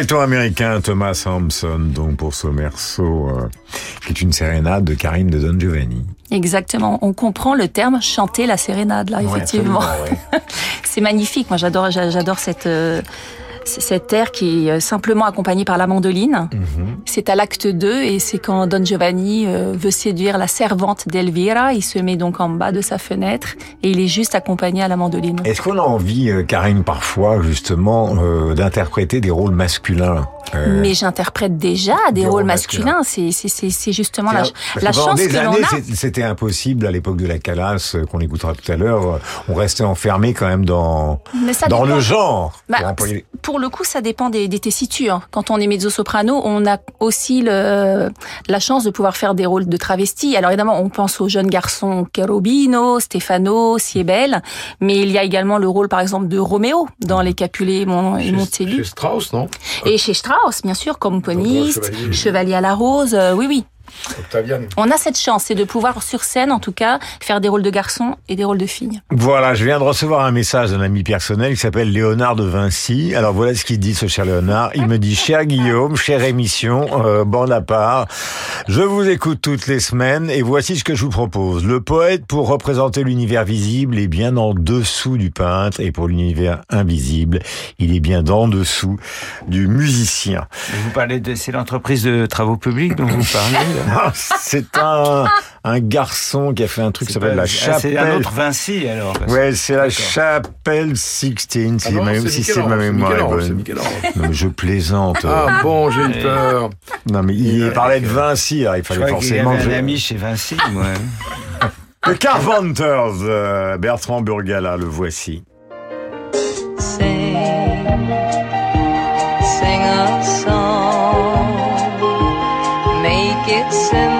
baryton américain Thomas Hampson, donc pour ce morceau, euh, qui est une sérénade de Karine de Don Giovanni. Exactement. On comprend le terme chanter la sérénade, là, Ouais, effectivement. ouais. C'est magnifique. Moi, j'adore, j'a- j'adore cette, euh, cet air qui est euh, simplement accompagné par la mandoline. Mhm. C'est à l'acte 2 et c'est quand Don Giovanni euh, veut séduire la servante d'Elvira. Il se met donc en bas de sa fenêtre et il est juste accompagné à la mandoline. Est-ce qu'on a envie, euh, Karine, parfois, justement, euh, d'interpréter des rôles masculins? Euh, Mais j'interprète déjà des, rôles masculins. C'est, c'est, c'est, c'est justement la, la chance des que l'on a. c'était impossible à l'époque de la Calas, euh, qu'on écoutera tout à l'heure. euh, On restait enfermé quand même dans dans dépend. le genre. Bah, pour employer- pour le coup, ça dépend des, des tessitures. Quand on est mezzo-soprano, on a aussi le, la chance de pouvoir faire des rôles de travesti. Alors évidemment, on pense aux jeunes garçons Cherubino, Stefano, Siebel, mais il y a également le rôle, par exemple, de Roméo dans Les Capulets et Mon- et. Chez Strauss, non? Et chez Strauss, bien sûr, comme. Chevalier à la rose, euh, oui, oui. Octaviane. On a cette chance, c'est de pouvoir, sur scène, en tout cas, faire des rôles de garçons et des rôles de filles. Voilà, je viens de recevoir un message d'un ami personnel qui s'appelle Léonard de Vinci. Alors voilà ce qu'il dit, ce cher Léonard. Il me dit, cher Guillaume, chère émission, euh, bande à part, je vous écoute toutes les semaines et voici ce que je vous propose. Le poète, pour représenter l'univers visible, est bien en dessous du peintre et pour l'univers invisible, il est bien en dessous du musicien. Vous parlez de, c'est l'entreprise de travaux publics dont vous parlez C'est un, un garçon qui a fait un truc qui s'appelle la Ah, chapelle. C'est un autre Vinci alors. Ouais, c'est la chapelle Sixtine, si, Ah non, si c'est ma mémoire est bonne. Non, je plaisante. Ah bon, j'ai eu peur. Non, mais il parlait de Vinci, alors il Je fallait y forcément que un je- ami chez Vinci, moi. The Carpenters, euh, Bertrand Burgala, le voici. Sing, sing a song. Make it simple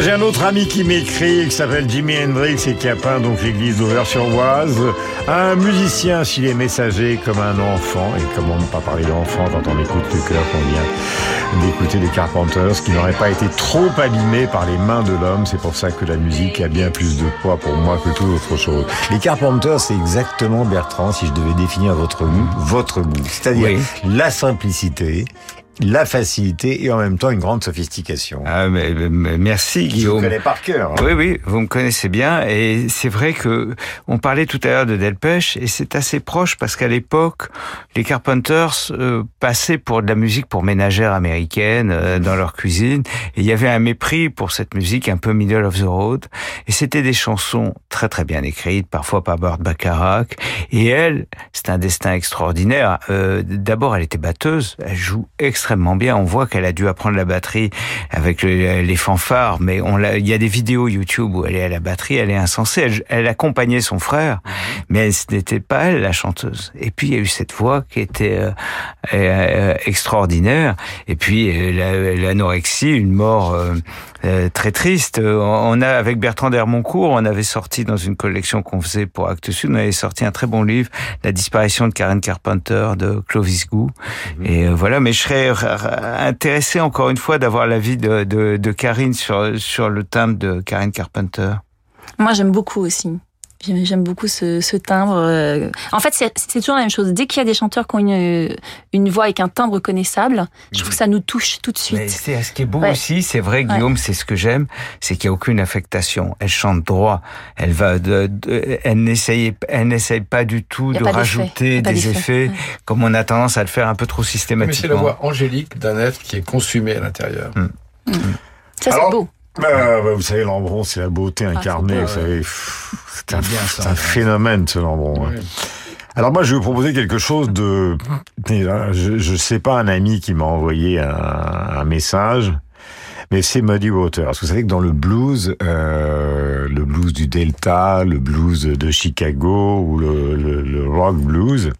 J'ai un autre ami qui m'écrit, qui s'appelle Jimi Hendrix et qui a peint donc l'église d'Auvers-sur-Oise. Un musicien, s'il est messager comme un enfant, et comment ne pas parler d'enfant quand on écoute le cœur qu'on vient d'écouter des Carpenters, qui n'aurait pas été trop abîmé par les mains de l'homme. C'est pour ça que la musique a bien plus de poids pour moi que toute autre chose. Les Carpenters, c'est exactement, Bertrand, si je devais définir votre goût, votre goût. C'est-à-dire la simplicité, la facilité et en même temps une grande sophistication. Ah, mais, mais merci Je Guillaume. vous connais par cœur. hein. Oui, oui, vous me connaissez bien et c'est vrai que on parlait tout à l'heure de Delpech et c'est assez proche parce qu'à l'époque, les Carpenters euh, passaient pour de la musique pour ménagères américaines euh, dans leur cuisine et il y avait un mépris pour cette musique un peu middle of the road et c'était des chansons très très bien écrites, parfois par Burt Bacharach et elle, c'est un destin extraordinaire. Euh, D'abord, elle était batteuse, elle joue extrêmement bien. On voit qu'elle a dû apprendre la batterie avec le- les fanfares, mais on il y a des vidéos YouTube où elle est à la batterie, elle est insensée. Elle, elle accompagnait son frère, mais ce n'était pas elle la chanteuse. Et puis il y a eu cette voix qui était euh, euh, extraordinaire. Et puis euh, la- l'anorexie, une mort euh, très triste. Euh, On a avec Bertrand d'Hermoncourt, on avait sorti dans une collection qu'on faisait pour Actes Sud, on avait sorti un très bon livre, La disparition de Karen Carpenter de Clovis Gou. Et euh, voilà, mais je serais intéressé encore une fois d'avoir l'avis de, de, de Karine sur sur le timbre de Karen Carpenter. Moi, j'aime beaucoup aussi. J'aime beaucoup ce, ce timbre. euh. En fait, c'est toujours la même chose. Dès qu'il y a des chanteurs qui ont une, une voix avec un timbre connaissable, je trouve que ça nous touche tout de suite. C'est ce qui est beau Ouais. aussi, c'est vrai, Ouais. Guillaume, c'est ce que j'aime, c'est qu'il n'y a aucune affectation. Elle chante droit. Elle va de, de- elle n'essaye, elle n'essaye pas du tout de pas rajouter des effets, comme on a tendance à le faire un peu trop Mais c'est la systématiquement. voix angélique d'un être qui est consumé à l'intérieur. Ça, Alors, c'est beau. Bah, bah, vous savez, Lambron, c'est la beauté incarnée. Ah, vous c'est savez, c'est un, bien c'est ça, un ouais. phénomène, ce Lambron. hein. Alors moi, je vais vous proposer quelque chose de... Je ne sais pas un ami qui m'a envoyé un, un message mais c'est Muddy Waters. Vous savez que dans le blues, euh, le blues du Delta, le blues de Chicago ou le, le, le rock blues,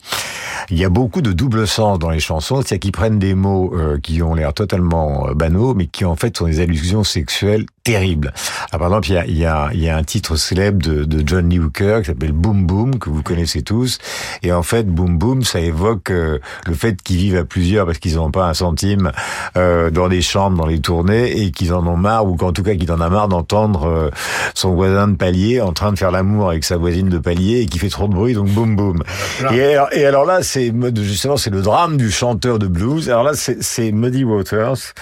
il y a beaucoup de double sens dans les chansons, c'est-à-dire qu'ils prennent des mots euh, qui ont l'air totalement euh, banaux, mais qui en fait sont des allusions sexuelles terribles. Ah, par exemple, il y a, y, a, y a un titre célèbre de, de John Lee Hooker qui s'appelle Boom Boom, que vous connaissez tous, et en fait, Boom Boom, ça évoque euh, le fait qu'ils vivent à plusieurs parce qu'ils n'ont pas un centime euh, dans des chambres, dans les tournées, et qu'ils en ont marre, ou qu'en tout cas qu'ils en a marre d'entendre euh, son voisin de palier en train de faire l'amour avec sa voisine de palier et qui fait trop de bruit, donc Boom Boom. Et alors, et alors là, c'est justement c'est le drame du chanteur de blues. Alors là, c'est Muddy Waters.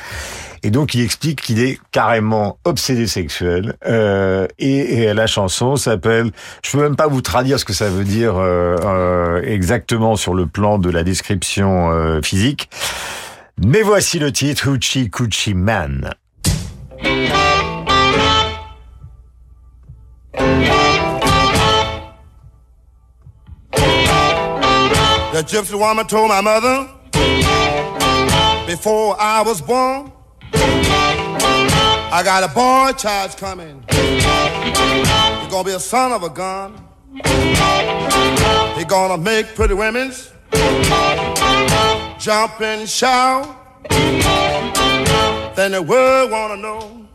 Et donc, il explique qu'il est carrément obsédé sexuel. Euh, et, la chanson s'appelle. Je peux même pas vous traduire ce que ça veut dire euh, euh, exactement sur le plan de la description physique. Mais voici le titre Hoochie Coochie Man. The gypsy woman told my mother before I was born, I got a boy child coming. He's gonna be a son of a gun. He's gonna make pretty women's jump and shout. Then the world wanna know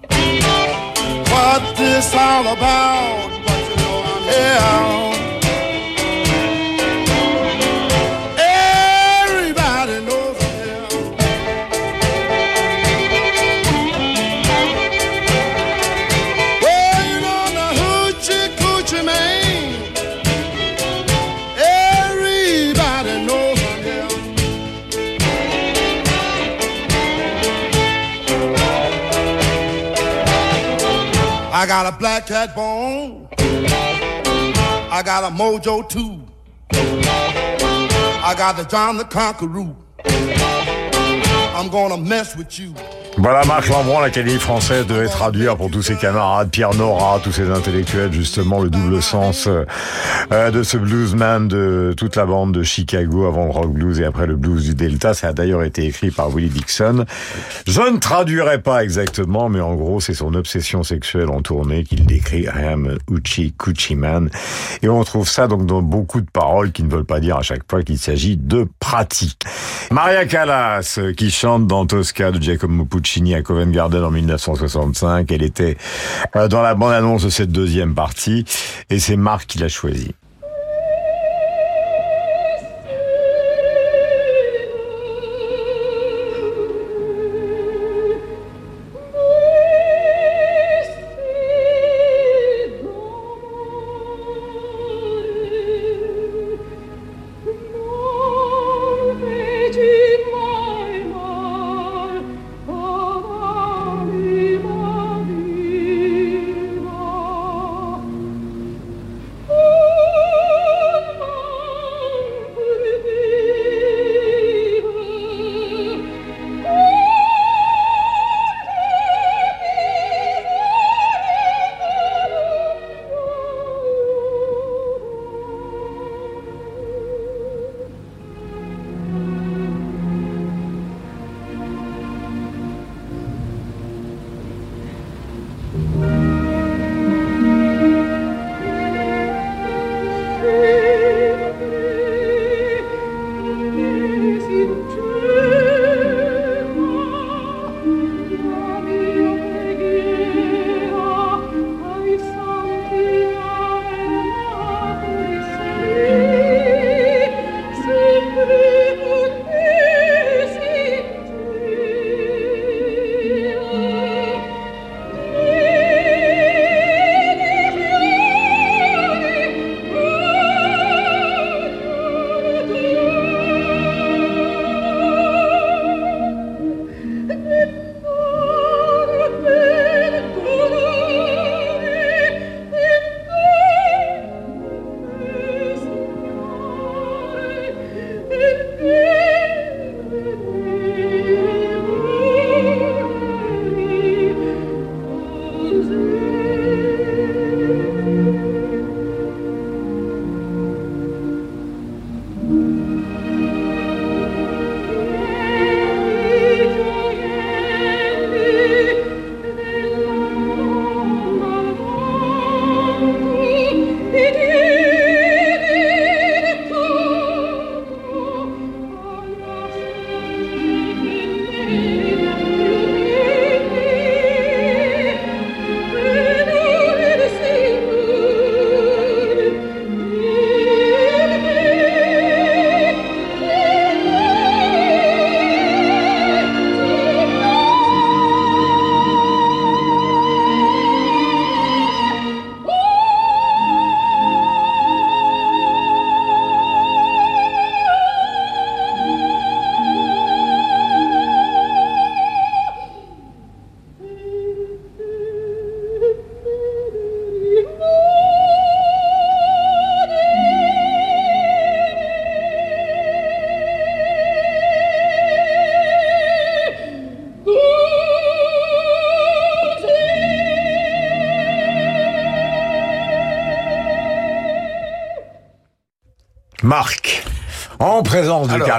what this all about. But you know I'm here. I got a black cat bone. I got a mojo too. I got the John the Conqueror. I'm gonna mess with you. Voilà, Marc Lambron, l'Académie française devait traduire pour tous ses camarades, Pierre Nora, tous ces intellectuels, justement, le double sens euh, de ce bluesman de toute la bande de Chicago avant le rock blues et après le blues du Delta. Ça a d'ailleurs été écrit par Willie Dixon. Je ne traduirai pas exactement, mais en gros, c'est son obsession sexuelle en tournée qu'il décrit, I am Uchi Coochie Man. Et on trouve ça donc dans beaucoup de paroles qui ne veulent pas dire à chaque fois qu'il s'agit de pratique. Maria Callas, qui chante dans Tosca de Giacomo Puccini à Covent Garden en 1965. Elle était euh, dans la bande-annonce de cette deuxième partie et c'est Marc qui l'a choisie.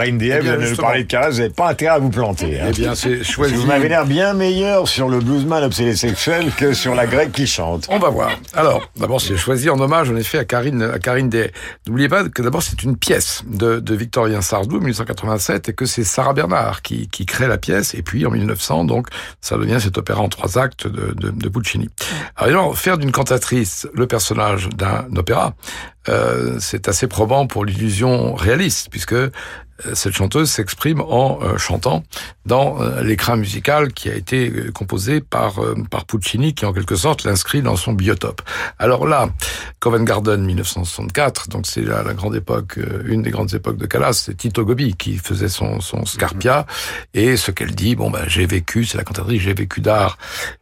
Eh bien, vous nous parler de vous n'avez pas intérêt à vous planter. hein. Eh bien, c'est choisi. Vous m'avez l'air bien meilleur sur le bluesman obsédé sexuel que sur la grecque qui chante. On va voir. Alors, d'abord, c'est choisi en hommage, en effet, à Karine, à Karine Day. N'oubliez pas que d'abord, c'est une pièce de, de Victorien Sardou, 1887, et que c'est Sarah Bernard qui, qui crée la pièce. Et puis, en 1900, donc, ça devient cet opéra en trois actes de, de, de Puccini. Alors, évidemment, faire d'une cantatrice le personnage d'un opéra, euh, c'est assez probant pour l'illusion réaliste, puisque euh, cette chanteuse s'exprime en euh, chantant dans euh, l'écran musical qui a été euh, composé par par Puccini, qui en quelque sorte l'inscrit dans son biotope. Alors là, Covent Garden 1964, donc c'est la, la grande époque, euh, une des grandes époques de Callas, c'est Tito Gobi qui faisait son son Scarpia. Et ce qu'elle dit, bon ben j'ai vécu, c'est la cantatrice, j'ai vécu d'art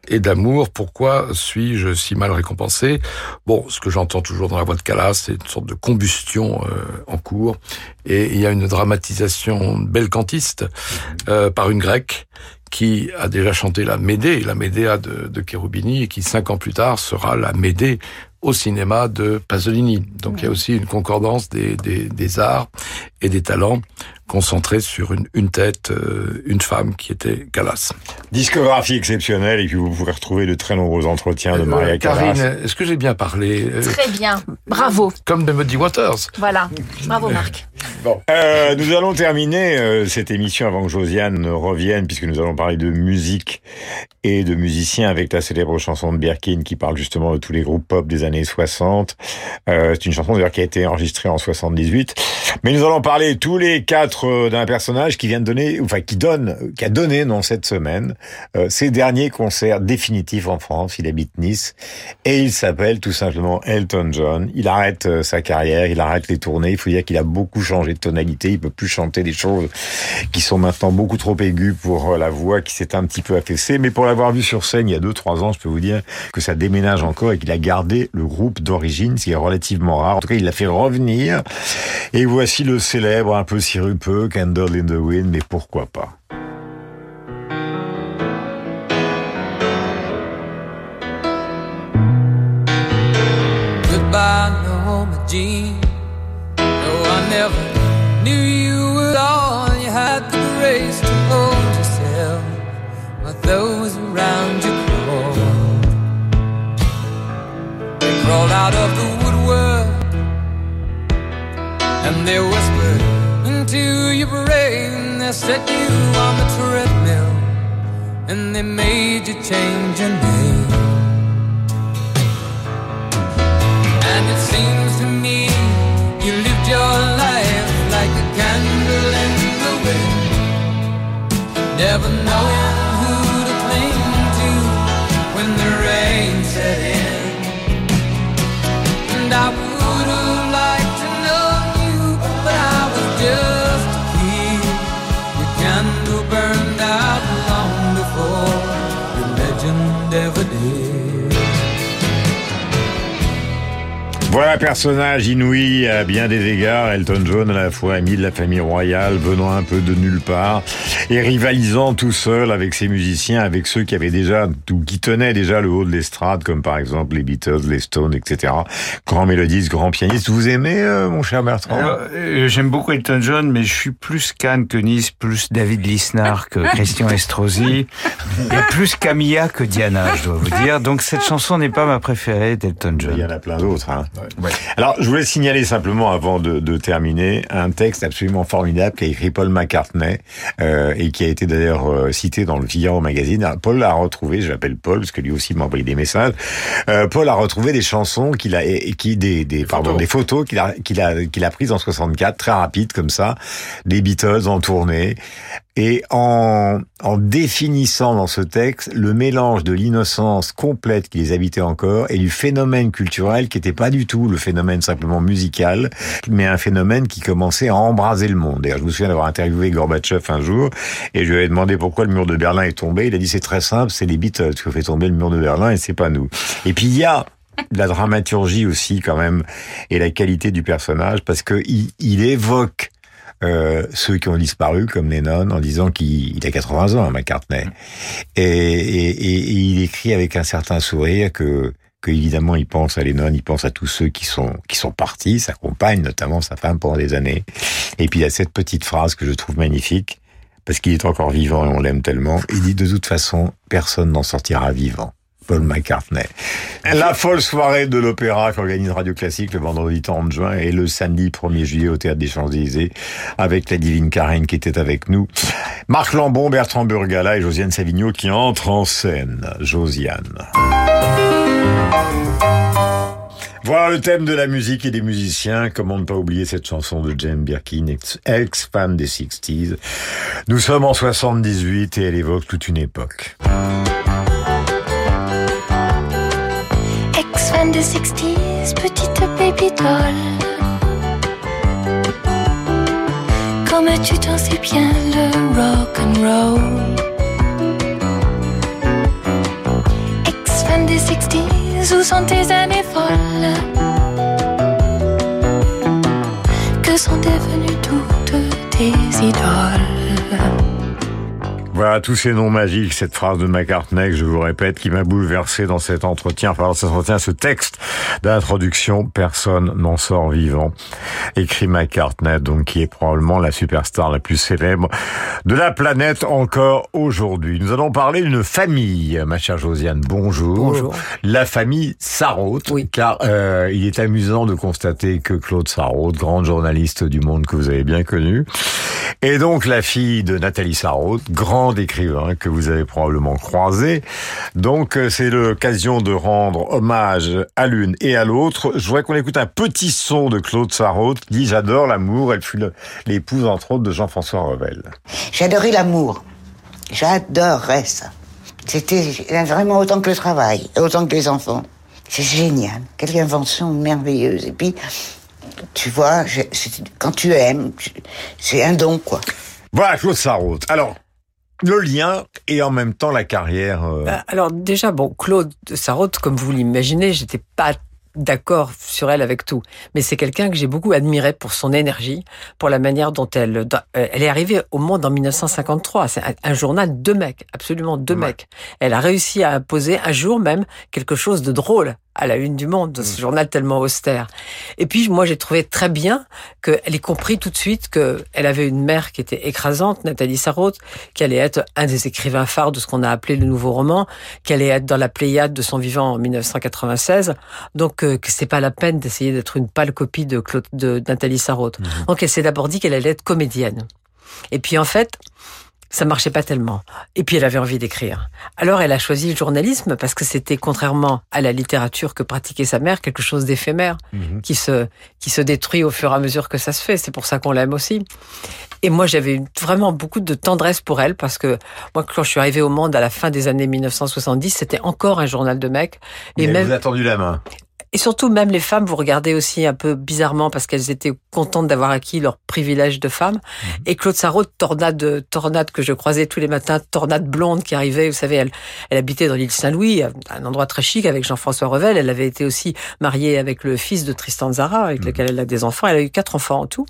et d'amour. Pourquoi suis-je si mal récompensé? Bon, ce que j'entends toujours dans la voix de Callas, c'est une sorte de combustion euh, en cours. Et il y a une dramatisation belcantiste euh, par une grecque qui a déjà chanté la Médée, la Médéa de, de Cherubini, et qui cinq ans plus tard sera la Médée au cinéma de Pasolini. Donc il y a aussi une concordance des, des, des arts et des talents concentrés sur une, une tête, euh, une femme qui était Callas. Discographie exceptionnelle et puis vous pourrez retrouver de très nombreux entretiens de Maria Euh, Callas. Karine, est-ce que j'ai bien parlé euh, Très bien. Bravo. Comme de Muddy Waters. Voilà. Bravo, Marc. Bon. Euh, nous allons terminer euh, cette émission avant que Josiane ne revienne, puisque nous allons parler de musique et de musiciens avec la célèbre chanson de Birkin qui parle justement de tous les groupes pop des années 60. Euh, c'est une chanson d'ailleurs qui a été enregistrée en 78. Mais nous allons parler tous les quatre euh, d'un personnage qui vient de donner, enfin qui donne, qui a donné non cette semaine euh, ses derniers concerts définitifs en France. Il habite Nice et il s'appelle tout simplement Elton John. Il arrête euh, sa carrière, il arrête les tournées. Il faut dire qu'il a beaucoup changé de tonalité. Il peut plus chanter des choses qui sont maintenant beaucoup trop aiguës pour la voix qui s'est un petit peu affaissée. Mais pour l'avoir vu sur scène il y a deux trois ans, je peux vous dire que ça déménage encore et qu'il a gardé le groupe d'origine, ce qui est relativement rare. En tout cas, il l'a fait revenir. Et voici le célèbre, un peu sirupeux, Candle in the Wind. Mais pourquoi pas Goodbye, Norma Jean. No, I never knew you at all. You had the grace to hold yourself while those around you crawled. They crawled out of the woodwork and your They set you on the treadmill and they made you change your name. And it seems to me Voilà un personnage inouï à bien des égards, Elton John à la fois ami de la famille royale, venant un peu de nulle part, et rivalisant tout seul avec ses musiciens, avec ceux qui avaient déjà, ou qui tenaient déjà le haut de l'estrade, comme par exemple les Beatles, les Stones, etc. Grand mélodiste, grand pianiste. Vous aimez, euh, mon cher Bertrand euh, J'aime beaucoup Elton John, mais je suis plus Cannes que Nice, plus David Lisnard que Christian Estrosi, et plus Camilla que Diana, je dois vous dire. Donc cette chanson n'est pas ma préférée d'Elton John. Il y en a plein d'autres. Hein. Alors, je voulais signaler simplement, avant de, de terminer, un texte absolument formidable qu'a écrit Paul McCartney euh, et qui a été d'ailleurs euh, cité dans le Figaro magazine. Alors, Paul l'a retrouvé, je l'appelle Paul parce que lui aussi m'a envoyé des messages. Euh, Paul a retrouvé des chansons qu'il a, et, qui des, des, pardon, des photos qu'il a, qu'il a, qu'il a prises en 64, très rapides comme ça, des Beatles en tournée. Et en, en définissant dans ce texte le mélange de l'innocence complète qui les habitait encore et du phénomène culturel qui n'était pas du tout le phénomène simplement musical, mais un phénomène qui commençait à embraser le monde. D'ailleurs, je me souviens d'avoir interviewé Gorbatchev un jour et je lui ai demandé pourquoi le mur de Berlin est tombé. Il a dit c'est très simple, c'est les Beatles qui ont fait tomber le mur de Berlin et c'est pas nous. Et puis il y a la dramaturgie aussi quand même et la qualité du personnage parce que il, il évoque euh, ceux qui ont disparu comme Lennon en disant qu'il il a 80 ans, McCartney. Et, et, et, et il écrit avec un certain sourire que que évidemment il pense à Lennon, il pense à tous ceux qui sont qui sont partis, sa compagne notamment, sa femme pendant des années. Et puis il a cette petite phrase que je trouve magnifique parce qu'il est encore vivant et on l'aime tellement. Il dit de toute façon personne n'en sortira vivant. Paul McCartney. La folle soirée de l'opéra qu'organise Radio Classique le vendredi 30 juin et le samedi 1er juillet au Théâtre des Champs-Élysées avec la divine Karen qui était avec nous. Marc Lambon, Bertrand Burgala et Josiane Savigno qui entrent en scène. Josiane. Voilà le thème de la musique et des musiciens. Comment ne pas oublier cette chanson de Jane Birkin, ex-fan des 60s. Nous sommes en 78 et elle évoque toute une époque. Ex-fan des 60s, petite baby doll. Comme tu dansais bien le rock and roll. Ex-fan des 60s, où sont tes années folles? Que sont devenues toutes tes idoles? Voilà tous ces noms magiques, cette phrase de McCartney que je vous répète, qui m'a bouleversé dans cet entretien, enfin dans cet entretien, ce texte d'introduction, personne n'en sort vivant. Écrit McCartney, donc qui est probablement la superstar la plus célèbre de la planète encore aujourd'hui. Nous allons parler d'une famille, ma chère Josiane. Bonjour. Bonjour. La famille Sarraute, car euh, il est amusant de constater que Claude Sarraute, grande journaliste du Monde que vous avez bien connu, est donc la fille de Nathalie Sarraute, grand écrivain que vous avez probablement croisé. Donc euh, c'est l'occasion de rendre hommage à l'une et à l'autre. Je voudrais qu'on écoute un petit son de Claude Sarraute qui dit j'adore l'amour. Elle fut l'épouse entre autres de Jean-François Revel. J'adorais l'amour. J'adorais ça. C'était vraiment autant que le travail, autant que les enfants. C'est génial. Quelle invention merveilleuse. Et puis, tu vois, je- quand tu aimes, c'est un don, quoi. Voilà Claude Sarraute. Alors le lien et en même temps la carrière. euh, Ah. Bah, Alors déjà, bon, Claude Sarraute, comme vous l'imaginez, j'étais pas d'accord sur elle avec tout, mais c'est quelqu'un que j'ai beaucoup admiré pour son énergie, pour la manière dont elle, euh, elle est arrivée au monde en 1953. C'est un, un journal de mecs, absolument de mecs. Elle a réussi à imposer un jour même quelque chose de drôle à la une du monde, de ce journal tellement austère. Et puis moi j'ai trouvé très bien qu'elle ait compris tout de suite qu'elle avait une mère qui était écrasante, Nathalie Sarraute, qu'elle allait être un des écrivains phares de ce qu'on a appelé le nouveau roman, qu'elle allait être dans la Pléiade de son vivant en 1996, donc euh, que c'est pas la peine d'essayer d'être une pâle copie de, Claude, de Nathalie Sarraute. Donc elle s'est d'abord dit qu'elle allait être comédienne. Et puis en fait, ça marchait pas tellement. Et puis elle avait envie d'écrire. Alors elle a choisi le journalisme parce que c'était contrairement à la littérature que pratiquait sa mère quelque chose d'éphémère qui se qui se détruit au fur et à mesure que ça se fait. C'est pour ça qu'on l'aime aussi. Et moi j'avais vraiment beaucoup de tendresse pour elle parce que moi quand je suis arrivée au monde à la fin des années 1970, c'était encore un journal de mecs et elle même vous a tendu la main. Et surtout, même les femmes vous regardaient aussi un peu bizarrement parce qu'elles étaient contentes d'avoir acquis leur privilège de femme. Mhm. Et Claude Sarraute, tornade, tornade que je croisais tous les matins, tornade blonde qui arrivait. Vous savez, elle, elle habitait dans l'île Saint-Louis, un endroit très chic avec Jean-François Revel. Elle avait été aussi mariée avec le fils de Tristan Zara, Mhm. avec lequel elle a des enfants. Elle a eu quatre enfants en tout.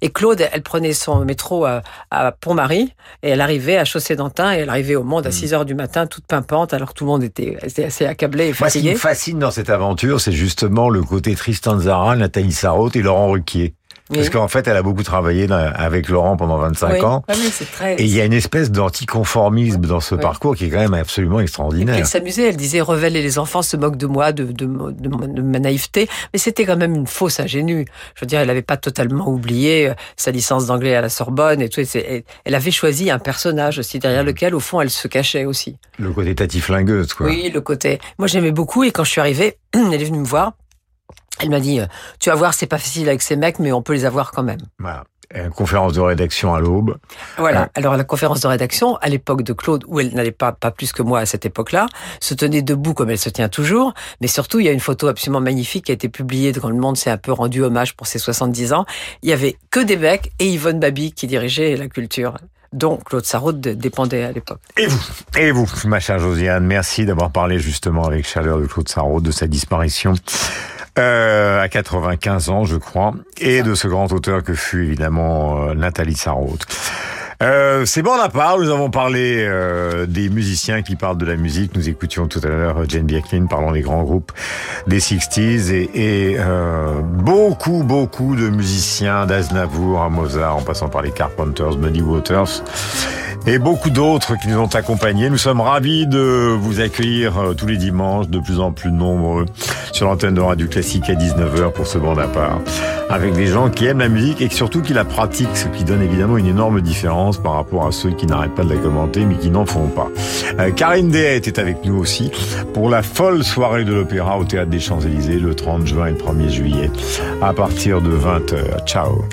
Et Claude, elle prenait son métro à, à Pont-Marie et elle arrivait à Chaussée-d'Antin et elle arrivait au monde à Mhm. 6 heures du matin, toute pimpante, alors que tout le monde était, était assez accablé et Moi, ce qui fatigué. me fascine dans cette aventure, c'est justement le côté Tristan Zara, Nathalie Sarraute et Laurent Ruquier. Parce qu'en fait, elle a beaucoup travaillé avec Laurent pendant 25 Oui. ans. Ah oui, très- Et il y a une espèce d'anticonformisme dans ce parcours qui est quand même absolument extraordinaire. Elle s'amusait, elle disait Revel et les enfants se moquent de moi, de, de, de, de ma naïveté, mais c'était quand même une fausse ingénue. Je veux dire, elle n'avait pas totalement oublié euh, sa licence d'anglais à la Sorbonne et tout. et Elle avait choisi un personnage aussi derrière lequel, au fond, elle se cachait aussi. Le côté tati flingueuse, quoi. Oui, le côté. Moi, j'aimais beaucoup et quand je suis arrivée, elle est venue me voir. Elle m'a dit, euh, tu vas voir, c'est pas facile avec ces mecs, mais on peut les avoir quand même. Voilà. Euh, conférence de rédaction à l'aube. Voilà. Alors la conférence de rédaction, à l'époque de Claude, où elle n'allait pas pas plus que moi à cette époque-là, se tenait debout comme elle se tient toujours. Mais surtout, il y a une photo absolument magnifique qui a été publiée quand le monde s'est un peu rendu hommage pour ses 70 ans. Il y avait que des mecs et Yvonne Babi qui dirigeait la culture dont Claude Sarraute dépendait à l'époque. Et vous, et vous, ma chère Josiane, merci d'avoir parlé justement avec chaleur de Claude Sarraute, de sa disparition. Euh, à 95 ans, je crois, et de ce grand auteur que fut évidemment euh, Nathalie Sarraute. Euh, c'est bon à part, nous avons parlé euh, des musiciens qui parlent de la musique. Nous écoutions tout à l'heure Jane Birkin parlant des grands groupes des 60s et, euh, beaucoup, beaucoup de musiciens d'Aznavour à Mozart en passant par les Carpenters, Muddy Waters et beaucoup d'autres qui nous ont accompagnés. Nous sommes ravis de vous accueillir euh, tous les dimanches, de plus en plus nombreux, sur l'antenne de Radio Classique à 19h pour ce bande à part, avec des gens qui aiment la musique et surtout qui la pratiquent, ce qui donne évidemment une énorme par rapport à ceux qui n'arrêtent pas de la commenter mais qui n'en font pas. Euh, Karine Dehay était avec nous aussi pour la folle soirée de l'opéra au Théâtre des Champs-Élysées le 30 juin et le 1er juillet à partir de 20h. Ciao